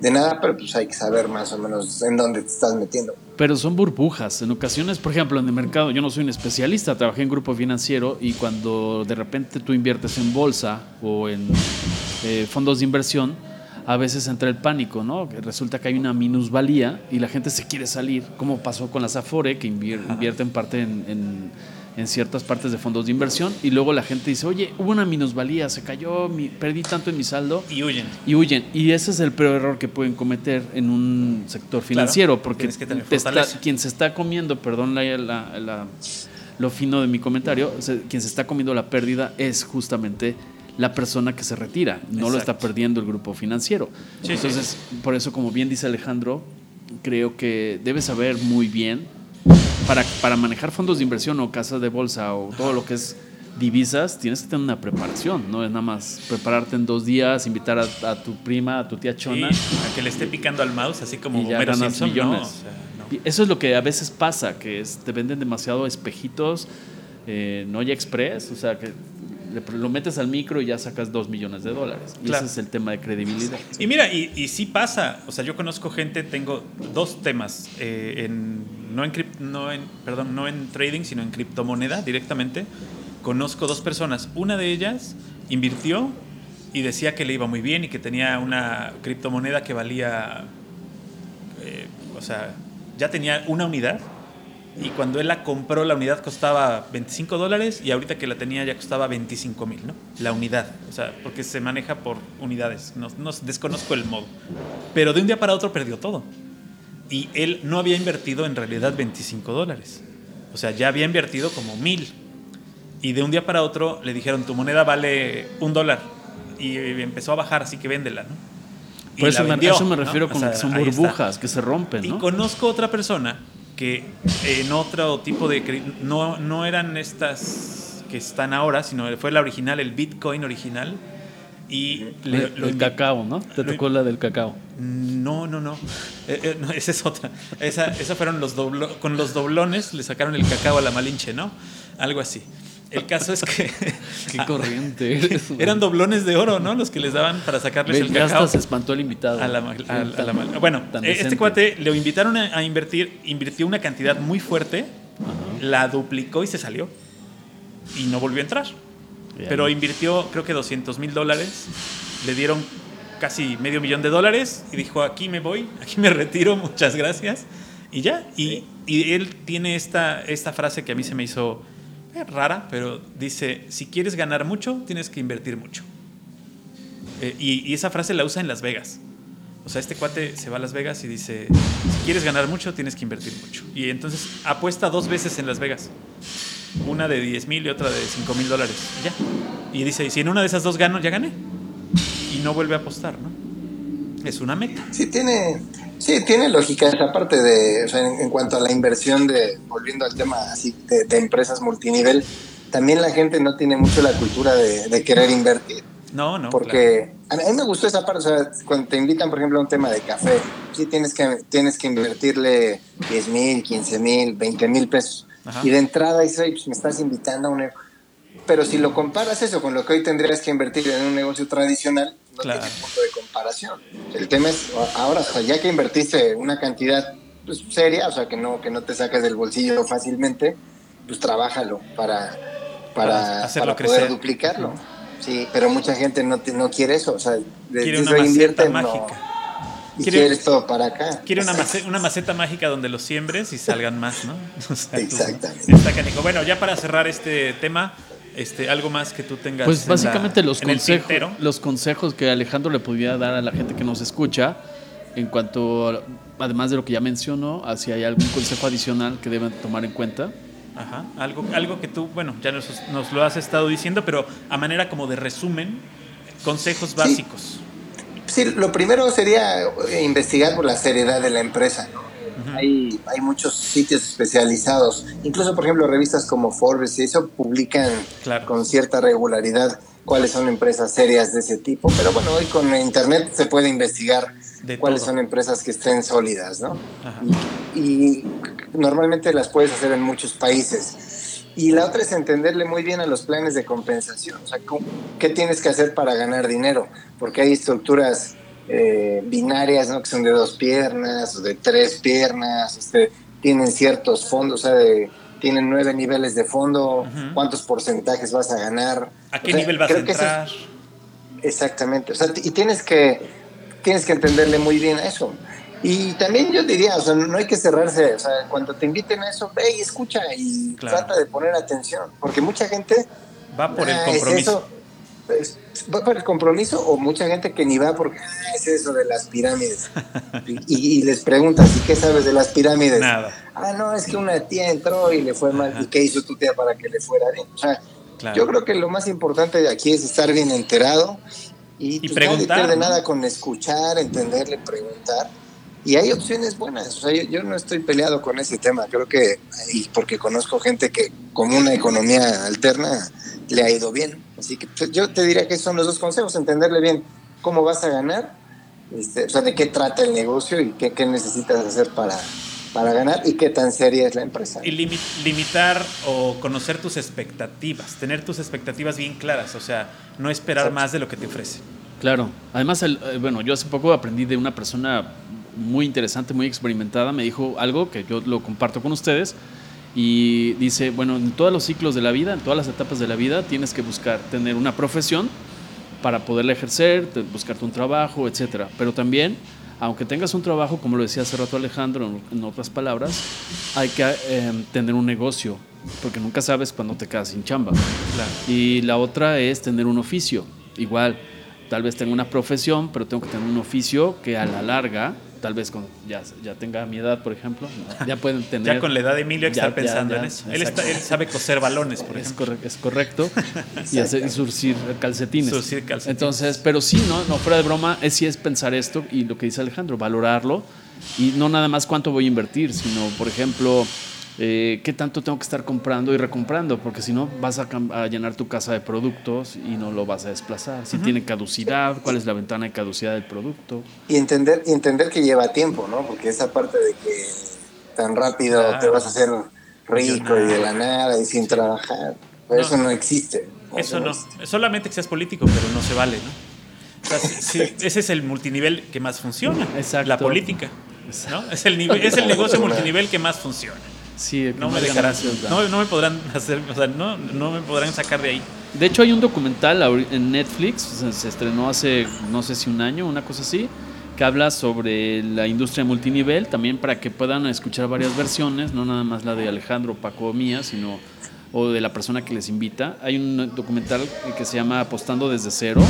Speaker 3: de nada, pero pues hay que saber más o menos en dónde te estás metiendo.
Speaker 2: Pero son burbujas. En ocasiones, por ejemplo, en el mercado, yo no soy un especialista, trabajé en grupo financiero y cuando de repente tú inviertes en bolsa o en eh, fondos de inversión, a veces entra el pánico, ¿no? Resulta que hay una minusvalía y la gente se quiere salir, como pasó con las Afore, que invierte en parte en en ciertas partes de fondos de inversión y luego la gente dice, oye, hubo una minusvalía, se cayó, perdí tanto en mi saldo.
Speaker 1: Y huyen.
Speaker 2: Y huyen. Y ese es el peor error que pueden cometer en un sector financiero, porque quien se está comiendo, perdón la, lo fino de mi comentario, quien se está comiendo la pérdida es justamente la persona que se retira, no lo está perdiendo el grupo financiero. Entonces, por eso, como bien dice Alejandro, creo que debes saber muy bien para, para manejar fondos de inversión o casas de bolsa o todo lo que es divisas, tienes que tener una preparación, no es nada más prepararte en dos días, invitar a, tu prima, a tu tía Chona.
Speaker 1: a que le esté picando al mouse, así como ya ganas millones.
Speaker 2: Eso es lo que a veces pasa, que te venden demasiado espejitos, eh, no ya express, o sea, que lo metes al micro y ya sacas dos millones de dólares. Y ese es el tema de credibilidad.
Speaker 1: Y mira, y, y sí pasa. O sea, yo conozco gente, tengo dos temas. Eh, en, no, en, no, en, perdón, no en trading, sino en criptomoneda directamente. Conozco dos personas. Una de ellas invirtió y decía que le iba muy bien y que tenía una criptomoneda que valía... Eh, o sea, ya tenía una unidad y cuando él la compró la unidad costaba 25 dólares y ahorita que la tenía ya costaba 25 mil, ¿no? La unidad, o sea, porque se maneja por unidades, no, no, desconozco el modo. Pero de un día para otro perdió todo. Y él no había invertido en realidad 25 dólares. O sea, ya había invertido como mil. Y de un día para otro le dijeron, tu moneda vale un dólar. Y empezó a bajar, así que véndela, ¿no?
Speaker 2: Por eso, eso me refiero con que son burbujas que se rompen, ¿no?
Speaker 1: Y conozco otra persona que en otro tipo de... No, no eran estas que están ahora, sino fue la original, el Bitcoin original. Y
Speaker 2: el cacao, ¿no? Te tocó la del cacao.
Speaker 1: No, no, no. Eh, eh, (laughs) esa es otra. Esa, esa fueron los doblones. Con los doblones le sacaron el cacao a la Malinche, ¿no? Algo así. El caso es que. (laughs)
Speaker 2: Qué corriente (laughs)
Speaker 1: Eran doblones de oro, ¿no? Los que les daban para sacarles el cacao.
Speaker 2: se espantó el invitado.
Speaker 1: A la, bueno, eh, este cuate lo invitaron a, invertir, invirtió una cantidad muy fuerte, la duplicó y se salió. Y no volvió a entrar. Pero invirtió, creo que 200 mil dólares. Le dieron casi medio millón de dólares y dijo: aquí me voy, aquí me retiro, muchas gracias. Y ya. Y, y él tiene esta, esta frase que a mí se me hizo es rara, pero dice, si quieres ganar mucho, tienes que invertir mucho. Eh, y, esa frase la usa en Las Vegas. O sea, este cuate se va a Las Vegas y dice, si quieres ganar mucho, tienes que invertir mucho. Y entonces apuesta dos veces en Las Vegas. Una de 10 mil y otra de 5 mil dólares. Y ya. Y dice, si en una de esas dos gano, ya gané. No vuelve a apostar, ¿no? Es una meta.
Speaker 3: Sí, tiene, Sí, tiene lógica esa parte de, o sea, en, cuanto a la inversión de, volviendo al tema así de, empresas multinivel, también la gente no tiene mucho la cultura de, querer invertir.
Speaker 1: No, no.
Speaker 3: Porque a, mí, me gustó esa parte, o sea, cuando te invitan, por ejemplo, a un tema de café, sí tienes que, tienes que invertirle 10 mil, 15 mil, 20 mil pesos. Y de entrada dices, pues me estás invitando a un... Pero si lo comparas eso con lo que hoy tendrías que invertir en un negocio tradicional, no tiene punto de comparación. El tema es, ahora, ya que invertiste una cantidad pues, seria, o sea, que no, que no te saques del bolsillo fácilmente, pues trabájalo para, para, para, poder duplicarlo. Sí, pero mucha gente no, no quiere eso, o sea,
Speaker 1: quiere una maceta mágica.
Speaker 3: Y quieres todo para acá.
Speaker 1: Quiere una maceta, una maceta, mágica donde los siembres y salgan más, ¿no? (laughs)
Speaker 3: Exactamente.
Speaker 1: Bueno, ya para cerrar este tema, este, algo más que tú tengas.
Speaker 2: Pues básicamente los, consejos, los consejos que Alejandro le pudiera dar a la gente que nos escucha en cuanto, además de lo que ya mencionó, si hay algún consejo adicional que deben tomar en cuenta.
Speaker 1: Ajá, algo, algo que tú, bueno, ya nos, lo has estado diciendo, pero a manera como de resumen, consejos básicos.
Speaker 3: Sí, lo primero sería investigar por la seriedad de la empresa, ¿no? Hay, hay muchos sitios especializados, incluso por ejemplo revistas como Forbes y eso publican con cierta regularidad cuáles son empresas serias de ese tipo, pero bueno, hoy con internet se puede investigar cuáles son empresas que estén sólidas, ¿no? Y, normalmente las puedes hacer en muchos países. Y la otra es entenderle muy bien a los planes de compensación, o sea, ¿qué tienes que hacer para ganar dinero? Porque hay estructuras eh, binarias, ¿no? Que son de dos piernas o de tres piernas, este, tienen ciertos fondos, o sea, tienen nueve niveles de fondo, cuántos porcentajes vas a ganar.
Speaker 1: ¿A qué nivel vas a entrar?
Speaker 3: exactamente, o sea, y tienes que, tienes que entenderle muy bien a eso. Y también yo diría, o sea, no hay que cerrarse, o sea, cuando te inviten a eso, ve y escucha y trata de poner atención, porque mucha gente...
Speaker 1: Va por el ah,
Speaker 3: va para el compromiso o mucha gente que ni va porque ah, es eso de las pirámides. (laughs) y, les preguntas, ¿y qué sabes de las pirámides?
Speaker 1: Nada.
Speaker 3: Ah, no, es que una tía entró y le fue mal. ¿Y qué hizo tu tía para que le fuera bien? O sea, yo creo que lo más importante de aquí es estar bien enterado y,
Speaker 1: y pues, preguntar.
Speaker 3: No nada con escuchar, entenderle, preguntar. Y hay opciones buenas. O sea, yo, yo, no estoy peleado con ese tema. Creo que, y porque conozco gente que con una economía alterna le ha ido bien. Así que pues, yo te diría que son los dos consejos, entenderle bien cómo vas a ganar, este, o sea, de qué trata el negocio y qué, qué necesitas hacer para, para ganar y qué tan seria es la empresa.
Speaker 1: Y limitar o conocer tus expectativas, tener tus expectativas bien claras, o sea, no esperar más de lo que te ofrece.
Speaker 2: Claro, además, el, eh, bueno, yo hace poco aprendí de una persona muy interesante, muy experimentada, me dijo algo que yo lo comparto con ustedes, y dice, bueno, en todos los ciclos de la vida, en todas las etapas de la vida, tienes que buscar tener una profesión para poderla ejercer, buscarte un trabajo, etcétera. Pero también aunque tengas un trabajo, como lo decía hace rato Alejandro, en otras palabras, hay que em, tener un negocio, porque nunca sabes cuándo te quedas sin chamba. Y la otra es tener un oficio. Igual, tal vez tengo una profesión, pero tengo que tener un oficio que a la larga tal vez con ya, ya tenga mi edad, por ejemplo, (laughs) ya pueden tener...
Speaker 1: ya con la edad de Emilio estar pensando en eso. Él, sabe coser balones, por ejemplo.
Speaker 2: Es, correcto. (laughs) y, hacer, surcir calcetines. Surcir calcetines. Entonces, pero sí, ¿no? no fuera de broma, es, sí es pensar esto y lo que dice Alejandro, valorarlo. Y no nada más cuánto voy a invertir, sino, por ejemplo, eh, qué tanto tengo que estar comprando y recomprando, porque si no vas a, llenar tu casa de productos y no lo vas a desplazar. Si tiene caducidad, cuál es la ventana de caducidad del producto.
Speaker 3: Y entender, entender que lleva tiempo, ¿no? Porque esa parte de que tan rápido te vas a hacer rico y de la nada y sin trabajar, eso no existe.
Speaker 1: Eso no, solamente que seas político, pero no se vale, ¿no? (laughs) ese es el multinivel que más funciona, Exacto. la política. ¿no? Es, el es el (laughs) negocio multinivel que más funciona.
Speaker 2: Sí,
Speaker 1: no me no, me podrán hacer, o sea, no, no me podrán sacar de ahí.
Speaker 2: De hecho, hay un documental en Netflix, se estrenó hace no sé si un año, una cosa así, que habla sobre la industria multinivel, también para que puedan escuchar varias versiones, no nada más la de Alejandro Paco mía, sino o de la persona que les invita. Hay un documental que se llama Apostando desde cero.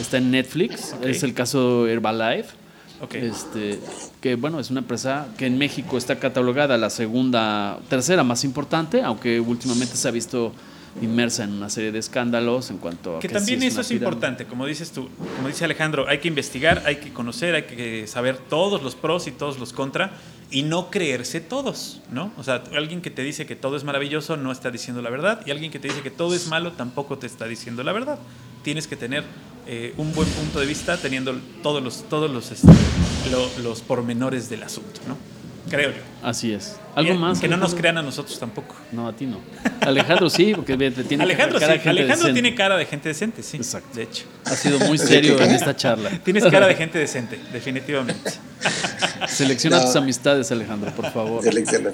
Speaker 2: Está en Netflix. Es el caso Herbalife este, que bueno, es una empresa que en México está catalogada la segunda, tercera más importante, aunque últimamente se ha visto inmersa en una serie de escándalos en cuanto
Speaker 1: a que, también eso es importante como dices tú como dice Alejandro hay que investigar hay que conocer hay que saber todos los pros y todos los contra y no creerse todos no o sea alguien que te dice que todo es maravilloso no está diciendo la verdad y alguien que te dice que todo es malo tampoco te está diciendo la verdad. Tienes que tener eh, un buen punto de vista teniendo todos los, todos los, este, los pormenores del asunto, ¿no? Creo yo.
Speaker 2: Así es. ¿Algo más?
Speaker 1: Que no nos crean a nosotros tampoco.
Speaker 2: No, a ti no. Alejandro sí, porque tiene
Speaker 1: Alejandro, cara sí. Alejandro tiene cara de gente decente, sí.
Speaker 2: Exacto.
Speaker 1: De hecho.
Speaker 2: Ha sido muy serio en esta charla. (laughs)
Speaker 1: Tienes cara de gente decente, definitivamente.
Speaker 2: Selecciona (laughs) tus amistades, Alejandro, por favor.
Speaker 3: Selecciona.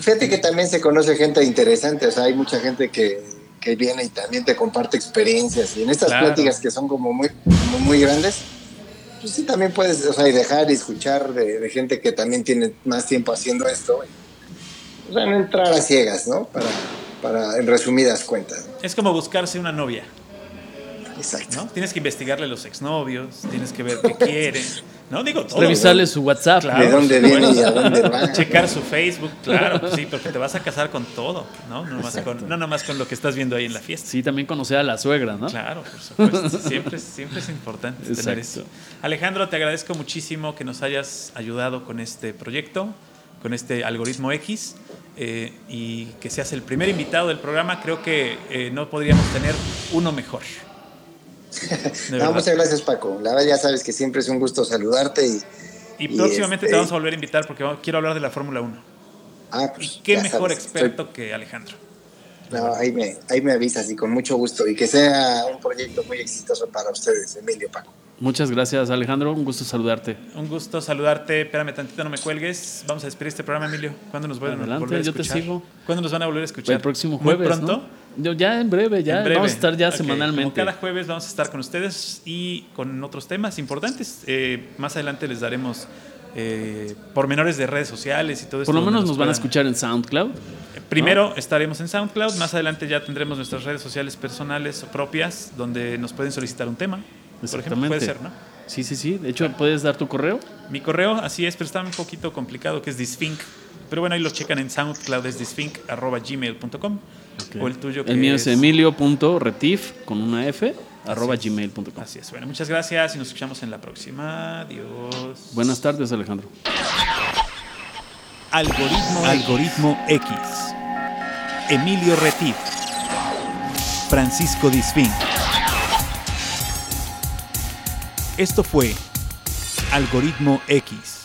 Speaker 3: Fíjate que también se conoce gente interesante, o sea, hay mucha gente que que viene y también te comparte experiencias. Y en estas pláticas que son como muy, muy, grandes, pues sí, también puedes o sea, dejar y escuchar de, gente que también tiene más tiempo haciendo esto. O sea, no entrar a ciegas, ¿no? Para, para en resumidas cuentas.
Speaker 1: Es como buscarse una novia.
Speaker 3: Exacto.
Speaker 1: ¿no? Tienes que investigarle los exnovios, tienes que ver qué (laughs) quiere. No digo todo.
Speaker 2: Revisarle su WhatsApp.
Speaker 3: de dónde viene y a dónde va. (laughs)
Speaker 1: Checar su Facebook, claro, pues sí, porque te vas a casar con todo, ¿no? No nomás, con, no nomás con lo que estás viendo ahí en la fiesta.
Speaker 2: Sí, también conocer a la suegra, ¿no?
Speaker 1: Claro, por supuesto. Siempre, siempre es importante tener eso. Alejandro, te agradezco muchísimo que nos hayas ayudado con este proyecto, con este algoritmo X. Eh, y que seas el primer invitado del programa, creo que eh, no podríamos tener uno mejor
Speaker 3: muchas gracias, Paco. La verdad, ya sabes que siempre es un gusto saludarte. Y,
Speaker 1: y, próximamente te este vamos a volver a invitar porque quiero hablar de la Fórmula 1.
Speaker 3: Ah, pues.
Speaker 1: qué mejor experto que Alejandro.
Speaker 3: No, ahí me, ahí me avisas y con mucho gusto. Y que sea un proyecto muy exitoso para ustedes, Emilio Paco.
Speaker 2: Muchas gracias, Alejandro. Un gusto saludarte.
Speaker 1: Un gusto saludarte. Espérame tantito, no me cuelgues. Vamos a despedir este programa, Emilio. ¿Cuándo nos van a volver a escuchar?
Speaker 2: Yo te sigo.
Speaker 1: ¿Cuándo nos van a volver a escuchar?
Speaker 2: El próximo jueves. ¿Muy pronto? Ya en breve, ya. Vamos a estar ya semanalmente.
Speaker 1: cada jueves vamos a estar con ustedes y con otros temas importantes. Eh, más adelante les daremos eh, pormenores de redes sociales y todo eso.
Speaker 2: Por lo menos nos, van a escuchar en SoundCloud.
Speaker 1: Primero estaremos en SoundCloud, más adelante ya tendremos nuestras redes sociales personales o propias donde nos pueden solicitar un tema. Por ejemplo, puede ser, ¿no?
Speaker 2: Sí, sí, sí. De hecho, ¿puedes dar tu correo?
Speaker 1: Mi correo, así es, pero está un poquito complicado, que es disfinc. Pero bueno, ahí lo checan en SoundCloud, es O el tuyo.
Speaker 2: el mío es, emilio.retif con una F arroba gmail.com.
Speaker 1: Así es. Bueno, muchas gracias y nos escuchamos en la próxima. Adiós.
Speaker 2: Buenas tardes, Alejandro.
Speaker 4: Algoritmo, Algoritmo X. Emilio Retif. Francisco Disfín. Esto fue Algoritmo X.